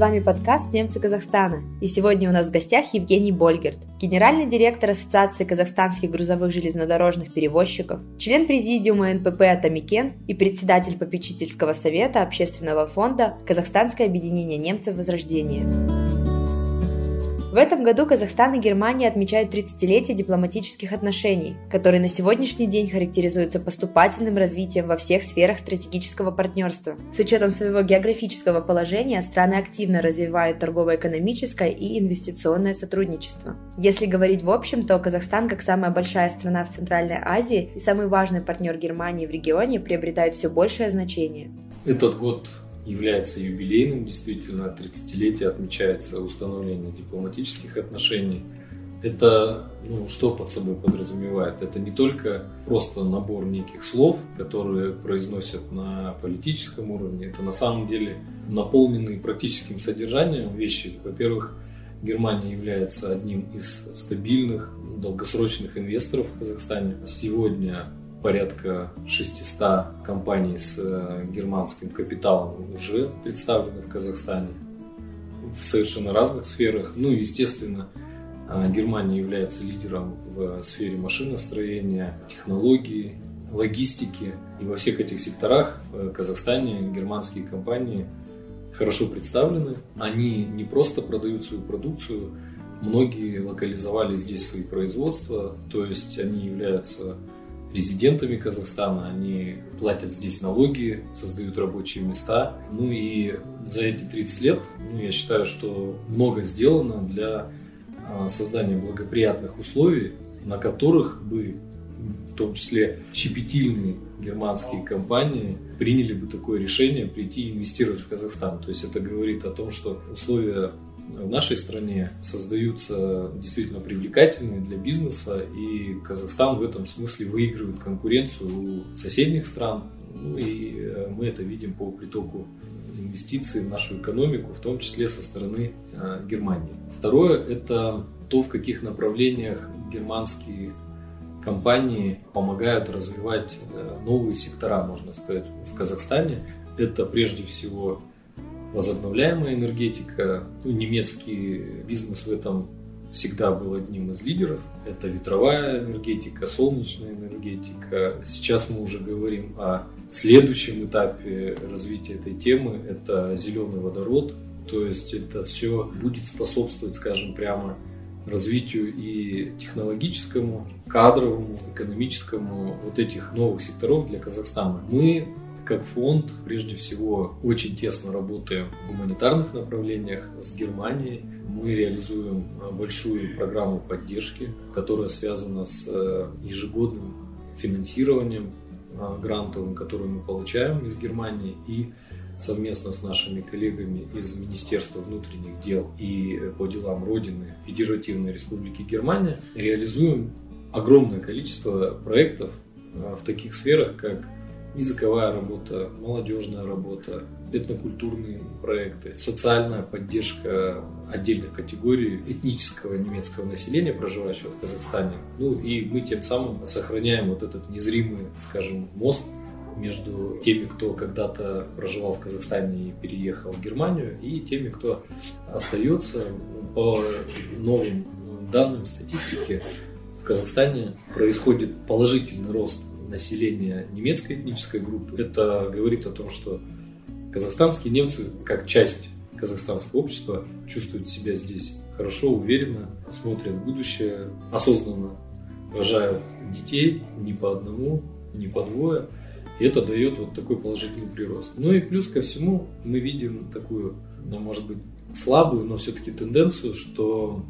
вами подкаст «Немцы Казахстана». И сегодня у нас в гостях Евгений Больгерт, генеральный директор Ассоциации казахстанских грузовых железнодорожных перевозчиков, член президиума НПП «Атамикен» и председатель попечительского совета общественного фонда «Казахстанское объединение немцев Возрождения». В этом году Казахстан и Германия отмечают 30-летие дипломатических отношений, которые на сегодняшний день характеризуются поступательным развитием во всех сферах стратегического партнерства. С учетом своего географического положения страны активно развивают торгово-экономическое и инвестиционное сотрудничество. Если говорить в общем, то Казахстан, как самая большая страна в Центральной Азии и самый важный партнер Германии в регионе, приобретает все большее значение. Этот год является юбилейным, действительно, 30-летие отмечается установление дипломатических отношений. Это ну, что под собой подразумевает? Это не только просто набор неких слов, которые произносят на политическом уровне, это на самом деле наполненные практическим содержанием вещи. Во-первых, Германия является одним из стабильных, долгосрочных инвесторов в Казахстане. Сегодня порядка 600 компаний с э, германским капиталом уже представлены в Казахстане в совершенно разных сферах. Ну, естественно, э, Германия является лидером в сфере машиностроения, технологий, логистики. И во всех этих секторах в Казахстане германские компании хорошо представлены. Они не просто продают свою продукцию, многие локализовали здесь свои производства, то есть они являются резидентами Казахстана, они платят здесь налоги, создают рабочие места. Ну и за эти 30 лет ну, я считаю, что много сделано для а, создания благоприятных условий, на которых бы в том числе щепетильные германские компании приняли бы такое решение прийти инвестировать в Казахстан. То есть это говорит о том, что условия в нашей стране создаются действительно привлекательные для бизнеса, и Казахстан в этом смысле выигрывает конкуренцию у соседних стран. Ну и э, мы это видим по притоку инвестиций в нашу экономику, в том числе со стороны э, Германии. Второе – это то, в каких направлениях германские компании помогают развивать э, новые сектора, можно сказать, в Казахстане. Это прежде всего возобновляемая энергетика. Ну, немецкий бизнес в этом всегда был одним из лидеров. Это ветровая энергетика, солнечная энергетика. Сейчас мы уже говорим о следующем этапе развития этой темы. Это зеленый водород. То есть это все будет способствовать, скажем прямо, развитию и технологическому, кадровому, экономическому вот этих новых секторов для Казахстана. Мы как фонд, прежде всего, очень тесно работаем в гуманитарных направлениях с Германией. Мы реализуем а, большую программу поддержки, которая связана с э, ежегодным финансированием а, грантовым, который мы получаем из Германии и совместно с нашими коллегами из Министерства внутренних дел и э, по делам Родины Федеративной Республики Германия реализуем огромное количество проектов а, в таких сферах, как языковая работа, молодежная работа, этнокультурные проекты, социальная поддержка отдельных категорий этнического немецкого населения, проживающего в Казахстане. Ну и мы тем самым сохраняем вот этот незримый, скажем, мост между теми, кто когда-то проживал в Казахстане и переехал в Германию, и теми, кто остается. По новым данным статистики в Казахстане происходит положительный рост населения немецкой этнической группы. Это говорит о том, что казахстанские немцы, как часть казахстанского общества, чувствуют себя здесь хорошо, уверенно, смотрят в будущее, осознанно рожают детей не по одному, не по двое. И это дает вот такой положительный прирост. Ну и плюс ко всему мы видим такую, ну, может быть, слабую, но все-таки тенденцию, что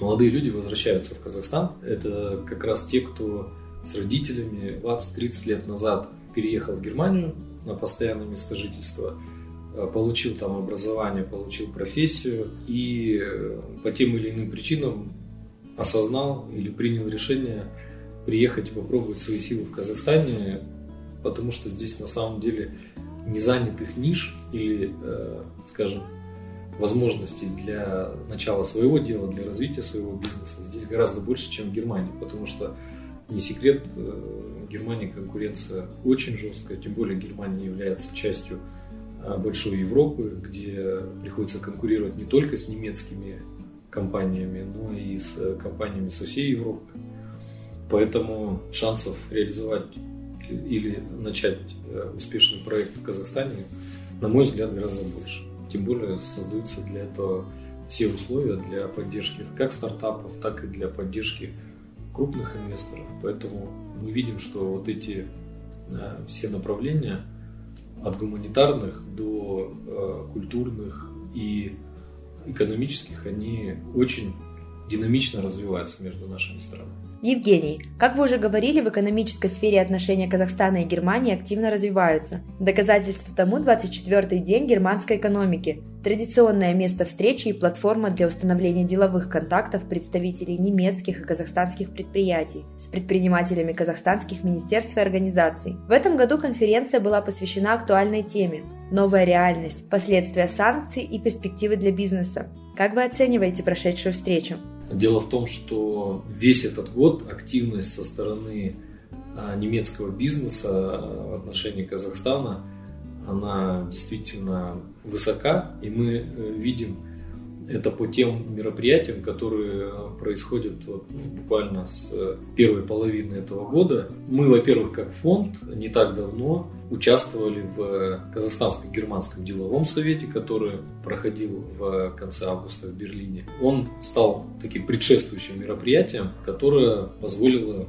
молодые люди возвращаются в Казахстан. Это как раз те, кто с родителями 20-30 лет назад переехал в Германию на постоянное место жительства, э, получил там образование, получил профессию и э, по тем или иным причинам осознал или принял решение приехать и попробовать свои силы в Казахстане, потому что здесь на самом деле незанятых ниш или, э, скажем, возможностей для начала своего дела, для развития своего бизнеса здесь гораздо больше, чем в Германии, потому что не секрет, в э, Германии конкуренция очень жесткая, тем более Германия является частью большой Европы, где приходится конкурировать не только с немецкими компаниями, но и с компаниями со всей Европы. Поэтому шансов реализовать или начать успешный проект в Казахстане, на мой взгляд, гораздо больше. Тем более создаются для этого все условия для поддержки как стартапов, так и для поддержки крупных инвесторов. Поэтому мы видим, что вот эти э, все направления от гуманитарных до э, культурных и экономических, они очень динамично развиваются между нашими странами. Евгений, как вы уже говорили, в экономической сфере отношения Казахстана и Германии активно развиваются. Доказательство тому 24-й день германской экономики, традиционное место встречи и платформа для установления деловых контактов представителей немецких и казахстанских предприятий с предпринимателями казахстанских министерств и организаций. В этом году конференция была посвящена актуальной теме «Новая реальность. Последствия санкций и перспективы для бизнеса». Как вы оцениваете прошедшую встречу? Дело в том, что весь этот год активность со стороны а, немецкого бизнеса в отношении Казахстана, она действительно высока, и мы э, видим это по тем мероприятиям, которые происходят вот буквально с э, первой половины этого года. Мы, во-первых, как фонд не так давно участвовали в Казахстанско-германском деловом совете, который проходил в конце августа в Берлине. Он стал таким предшествующим мероприятием, которое позволило,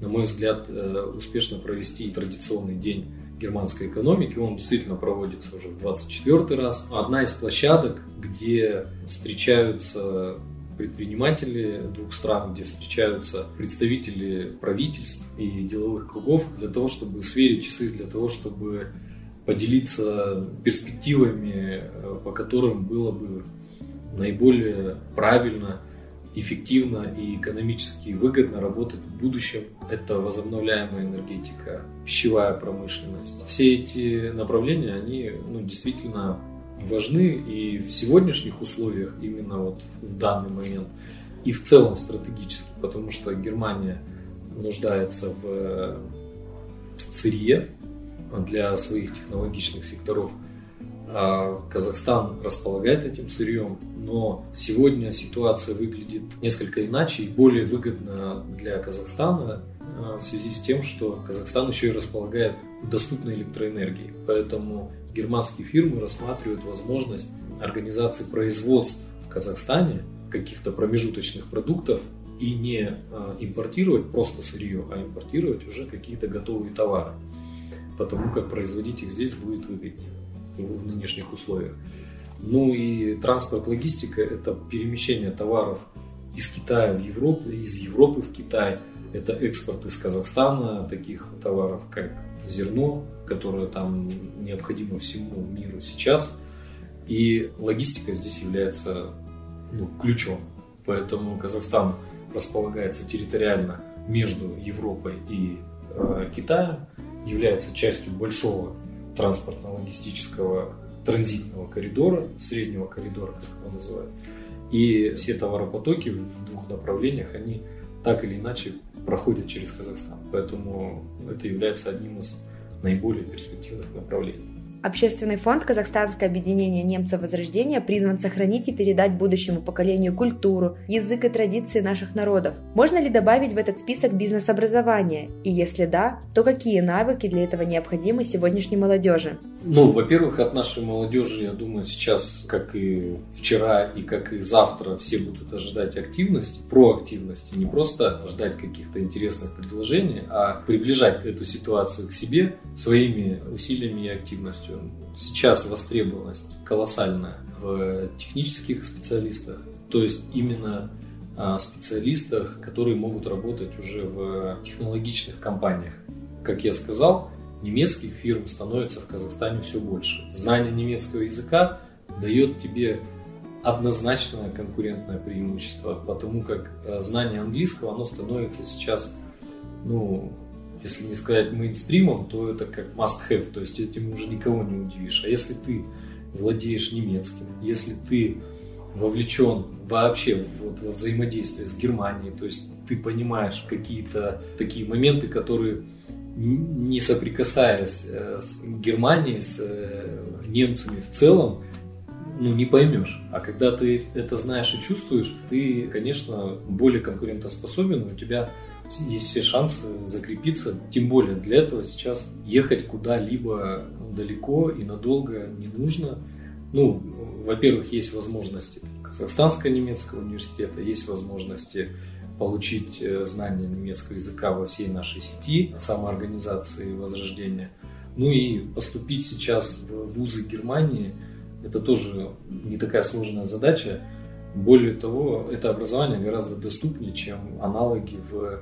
на мой взгляд, э, успешно провести традиционный день германской экономики. Он действительно проводится уже в 24 раз. Одна из площадок, где встречаются предприниматели двух стран, где встречаются представители правительств и деловых кругов для того, чтобы сверить часы, для того, чтобы поделиться перспективами, э, по которым было бы наиболее правильно эффективно и экономически выгодно работать в будущем. Это возобновляемая энергетика, пищевая промышленность. Все эти направления, они ну, действительно важны и в сегодняшних условиях, именно вот в данный момент, и в целом стратегически, потому что Германия нуждается в сырье для своих технологичных секторов – Казахстан располагает этим сырьем, но сегодня ситуация выглядит несколько иначе и более выгодно для Казахстана а, в связи с тем, что Казахстан еще и располагает доступной электроэнергией. Поэтому германские фирмы рассматривают возможность организации производств в Казахстане каких-то промежуточных продуктов и не а, импортировать просто сырье, а импортировать уже какие-то готовые товары, потому как производить их здесь будет выгоднее в нынешних условиях. Ну и транспорт, логистика – это перемещение товаров из Китая в Европу, из Европы в Китай. Это экспорт из Казахстана таких товаров, как зерно, которое там необходимо всему миру сейчас. И логистика здесь является ну, ключом. Поэтому Казахстан располагается территориально между Европой и э, Китаем, является частью большого транспортно-логистического транзитного коридора, среднего коридора, как его называют. И все товаропотоки в двух направлениях, они так или иначе проходят через Казахстан. Поэтому это является одним из наиболее перспективных направлений. Общественный фонд «Казахстанское объединение немцев Возрождения» призван сохранить и передать будущему поколению культуру, язык и традиции наших народов. Можно ли добавить в этот список бизнес-образование? И если да, то какие навыки для этого необходимы сегодняшней молодежи? Ну, во-первых, от нашей молодежи, я думаю, сейчас, как и вчера и как и завтра, все будут ожидать активности, проактивности, не просто ждать каких-то интересных предложений, а приближать эту ситуацию к себе своими усилиями и активностью. Сейчас востребованность колоссальная в технических специалистах, то есть именно а, специалистах, которые могут работать уже в технологичных компаниях. Как я сказал, немецких фирм становится в Казахстане все больше. Знание немецкого языка дает тебе однозначное конкурентное преимущество, потому как э, знание английского, оно становится сейчас, ну, если не сказать мейнстримом, то это как must-have, то есть этим уже никого не удивишь. А если ты владеешь немецким, если ты вовлечен вообще вот во взаимодействие с Германией, то есть ты понимаешь какие-то такие моменты, которые не соприкасаясь э, с Германией, с э, немцами в целом, ну, не поймешь. А когда ты это знаешь и чувствуешь, ты, конечно, более конкурентоспособен, у тебя есть все шансы закрепиться. Тем более для этого сейчас ехать куда-либо далеко и надолго не нужно. Ну, во-первых, есть возможности Казахстанско-немецкого университета, есть возможности получить э, знания немецкого языка во всей нашей сети самоорганизации Возрождения. Ну и поступить сейчас в вузы Германии – это тоже не такая сложная задача. Более того, это образование гораздо доступнее, чем аналоги в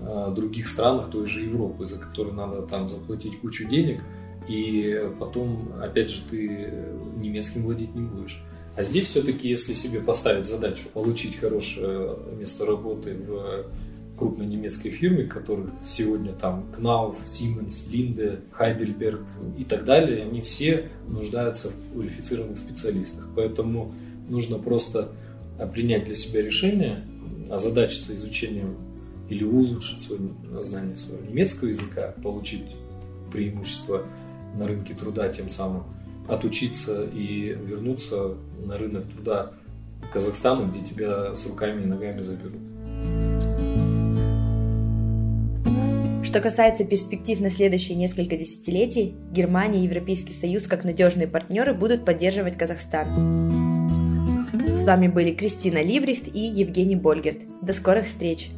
э, других странах той же Европы, за которые надо там заплатить кучу денег, и потом, опять же, ты немецким владеть не будешь. А здесь все-таки, если себе поставить задачу получить хорошее место работы в крупной немецкой фирме, которых сегодня там Knauf, Siemens, Linde, Heidelberg и так далее, они все нуждаются в квалифицированных специалистах. Поэтому нужно просто принять для себя решение, озадачиться изучением или улучшить свое знание своего немецкого языка, получить преимущество на рынке труда тем самым, отучиться и вернуться на рынок труда Казахстана, где тебя с руками и ногами заберут. Что касается перспектив на следующие несколько десятилетий, Германия и Европейский Союз как надежные партнеры будут поддерживать Казахстан. С вами были Кристина Либрихт и Евгений Больгерт. До скорых встреч!